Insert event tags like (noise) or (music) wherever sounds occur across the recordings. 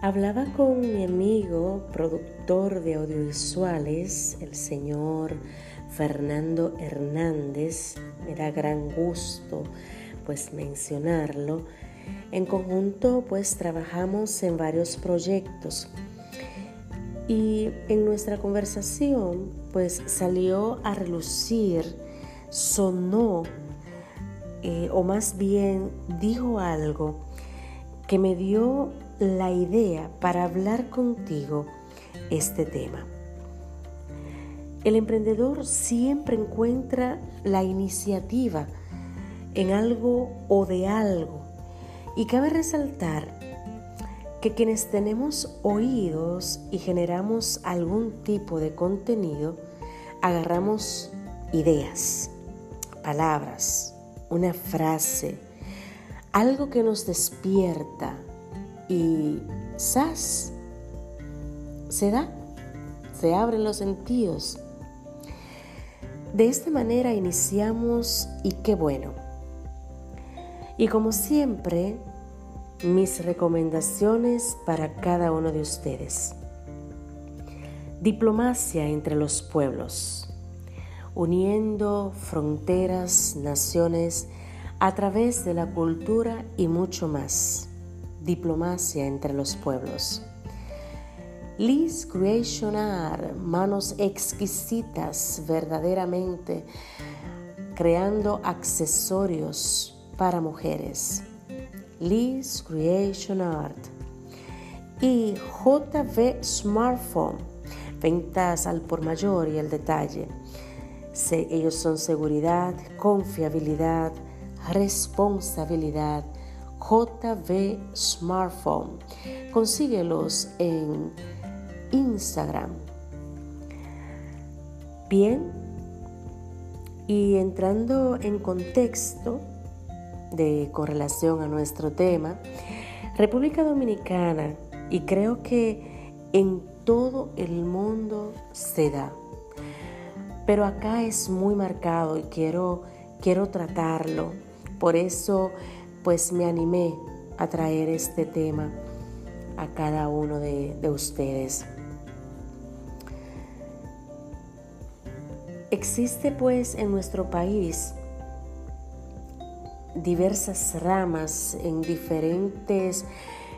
Hablaba con mi amigo, productor de audiovisuales, el señor Fernando Hernández. Me da gran gusto pues mencionarlo. En conjunto pues trabajamos en varios proyectos. Y en nuestra conversación pues salió a relucir, sonó, eh, o más bien dijo algo que me dio la idea para hablar contigo este tema. El emprendedor siempre encuentra la iniciativa en algo o de algo y cabe resaltar que quienes tenemos oídos y generamos algún tipo de contenido, agarramos ideas, palabras, una frase, algo que nos despierta, y ¡zas! Se da, se abren los sentidos. De esta manera iniciamos y qué bueno. Y como siempre, mis recomendaciones para cada uno de ustedes. Diplomacia entre los pueblos, uniendo fronteras, naciones, a través de la cultura y mucho más diplomacia entre los pueblos. Liz Creation Art, manos exquisitas verdaderamente, creando accesorios para mujeres. Liz Creation Art. Y JV Smartphone, ventas al por mayor y el detalle. ellos son seguridad, confiabilidad, responsabilidad JV Smartphone. Consíguelos en Instagram. Bien, y entrando en contexto de correlación a nuestro tema, República Dominicana, y creo que en todo el mundo se da, pero acá es muy marcado y quiero, quiero tratarlo. Por eso pues me animé a traer este tema a cada uno de, ustedes. Existe pues en nuestro país diversas ramas en diferentes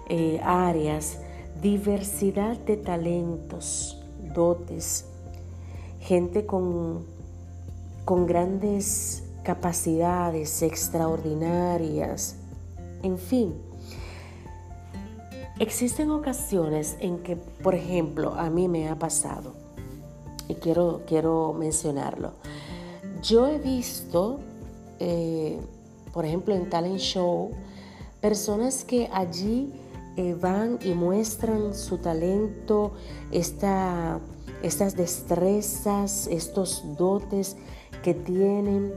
eh, áreas, diversidad de talentos, dotes, gente con, con grandes capacidades extraordinarias, en fin. Existen ocasiones en que, por ejemplo, a mí me ha pasado, y quiero, quiero mencionarlo, yo he visto, eh, por ejemplo, en Talent Show, personas que allí eh, van y muestran su talento, esta, estas destrezas, estos dotes que tienen,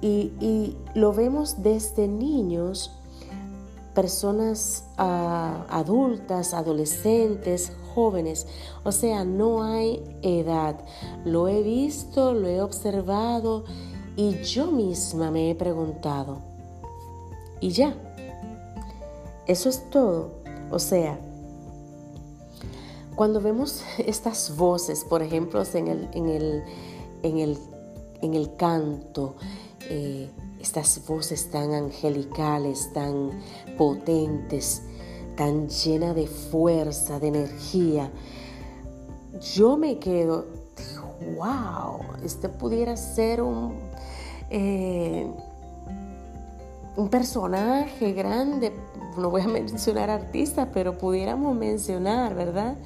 y, lo vemos desde niños, personas ah, adultas, adolescentes, jóvenes. O sea, no hay edad. Lo he visto, lo he observado y yo misma me he preguntado. Y ya. Eso es todo. O sea, cuando vemos (laughs) estas voces, por ejemplo, en el, en el, en el, en el canto, eh, estas voces tan angelicales, tan potentes, tan llena de fuerza, de energía, yo me quedo, wow, este pudiera ser un, eh, un personaje grande, no voy a (laughs) mencionar artistas, pero pudiéramos mencionar, ¿verdad?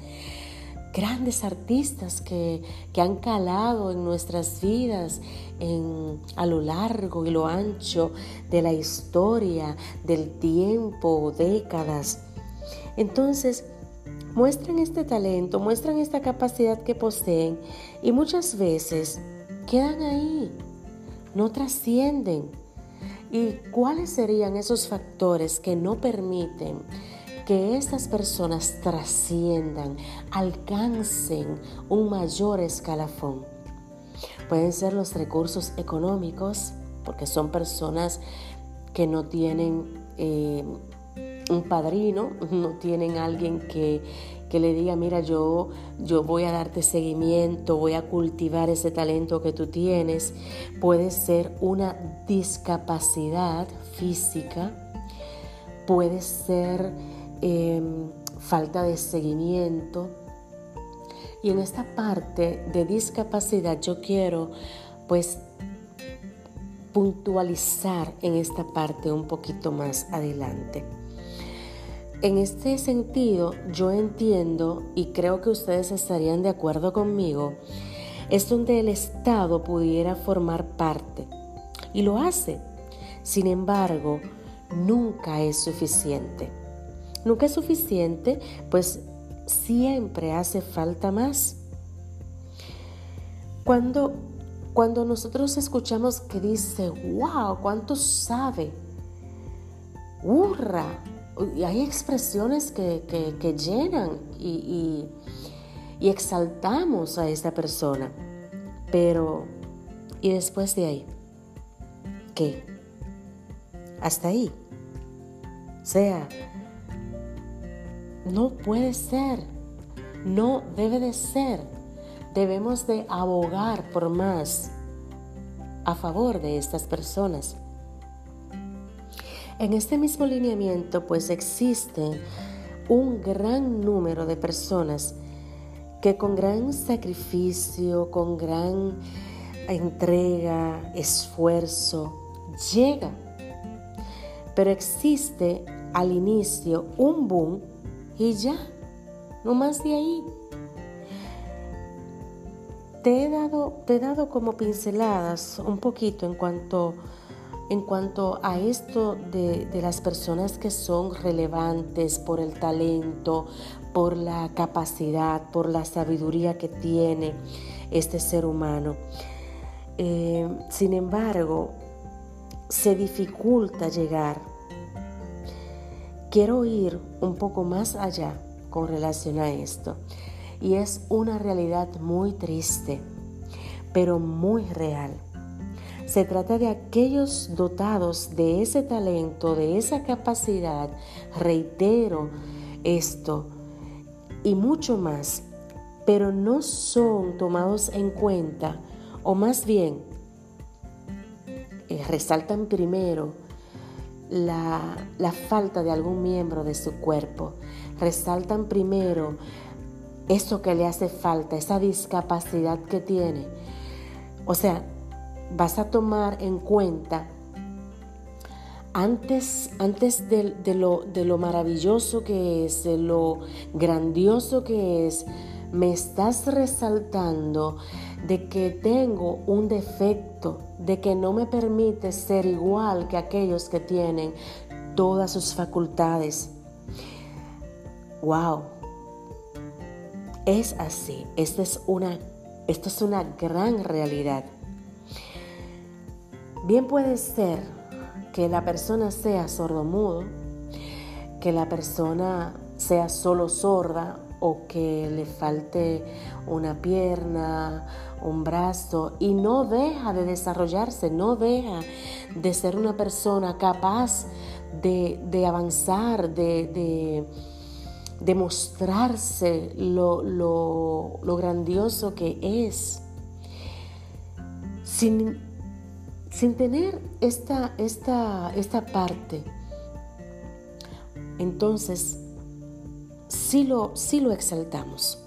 Grandes artistas que, han calado en nuestras vidas en, a lo largo y lo ancho de la historia, del tiempo, décadas. Entonces, muestran este talento, muestran esta capacidad que poseen y muchas veces quedan ahí, no trascienden. ¿Y cuáles serían esos factores que no permiten que estas personas trasciendan, alcancen un mayor escalafón. Pueden ser los recursos económicos, porque son personas que no tienen eh, un padrino, no tienen alguien que, que le diga, mira, yo, yo voy a darte seguimiento, voy a cultivar ese talento que tú tienes. Puede ser una discapacidad física, puede ser em, falta de seguimiento. Y en esta parte de discapacidad yo quiero pues puntualizar en esta parte un poquito más adelante. En este sentido, yo entiendo y creo que ustedes estarían de acuerdo conmigo, es donde el Estado pudiera formar parte. Y lo hace. Sin embargo, nunca es suficiente. Nunca es suficiente, pues siempre hace falta más. Cuando, cuando nosotros escuchamos que dice, wow, ¿cuánto sabe? ¡Hurra! y hay expresiones que, llenan y, y, exaltamos a esta persona. Pero, ¿y después de ahí? ¿Qué? Hasta ahí. O sea, no puede ser, no debe de ser. Debemos de abogar por más a favor de estas personas. En este mismo lineamiento pues existe un gran número de personas que con gran sacrificio, con gran entrega, esfuerzo, llega. Pero existe al inicio un boom y ya, no más de ahí. Te he dado, te he dado como pinceladas un poquito en cuanto en cuanto a esto de, las personas que son relevantes por el talento, por la capacidad, por la sabiduría que tiene este ser humano. Eh, sin embargo, se dificulta llegar. Quiero ir un poco más allá con relación a esto. Y es una realidad muy triste, pero muy real. Se trata de aquellos dotados de ese talento, de esa capacidad, reitero esto, y mucho más, pero no son tomados en cuenta, o más bien, eh, resaltan primero la, la falta de algún miembro de su cuerpo, resaltan primero eso que le hace falta, esa discapacidad que tiene. O sea, vas a tomar en cuenta antes, antes de, lo, de lo maravilloso que es, de lo grandioso que es, me estás resaltando de que tengo un defecto, de que no me permite ser igual que aquellos que tienen todas sus facultades. ¡Wow! Es así, esta es una, esto es una gran realidad. Bien puede ser que la persona sea sordomudo, que la persona sea solo sorda o que le falte una pierna, un brazo y no deja de desarrollarse, no deja de ser una persona capaz de, avanzar, de, de, mostrarse lo, lo, grandioso que es. Sin sin tener esta, esta, esta parte, entonces sí lo, lo exaltamos.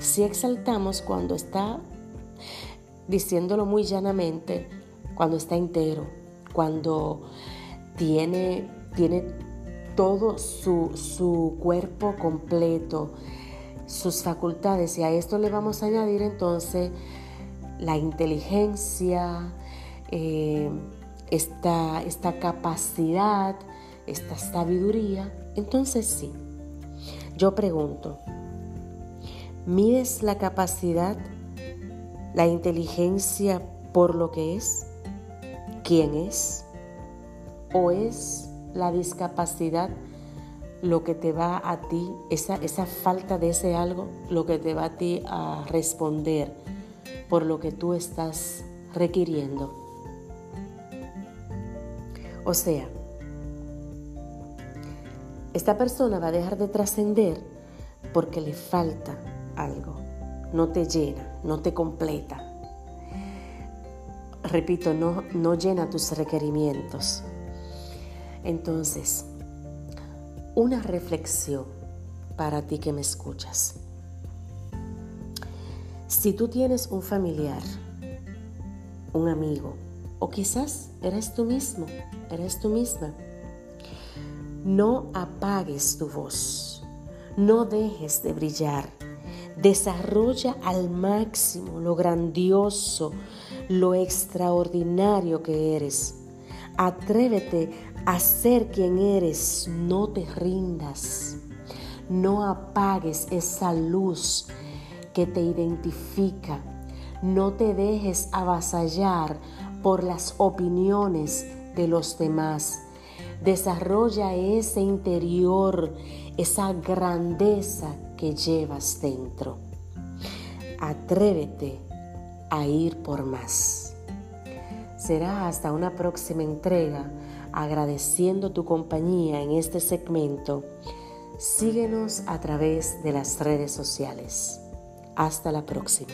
Sí exaltamos cuando está, diciéndolo muy llanamente, cuando está entero, cuando tiene, tiene todo su, su cuerpo completo, sus facultades. Y a esto le vamos a añadir entonces la inteligencia, eh, esta, esta capacidad, esta sabiduría, entonces sí. Yo pregunto, ¿mides la capacidad, la inteligencia por lo que es? ¿Quién es? ¿O es la discapacidad lo que te va a ti, esa, esa falta de ese algo, lo que te va a ti a responder por lo que tú estás requiriendo? O sea, esta persona va a dejar de trascender porque le falta algo, no te llena, no te completa. Repito, no, no llena tus requerimientos. Entonces, una reflexión para ti que me escuchas. Si tú tienes un familiar, un amigo, o quizás eres tú mismo, eres tú misma, no apagues tu voz, no dejes de brillar. Desarrolla al máximo lo grandioso, lo extraordinario que eres. Atrévete a ser quien eres, no te rindas. No apagues esa luz que te identifica. No te dejes avasallar por las opiniones de los demás. Desarrolla ese interior, esa grandeza que llevas dentro. Atrévete a ir por más. Será hasta una próxima entrega agradeciendo tu compañía en este segmento Síguenos a través de las redes sociales. Hasta la próxima.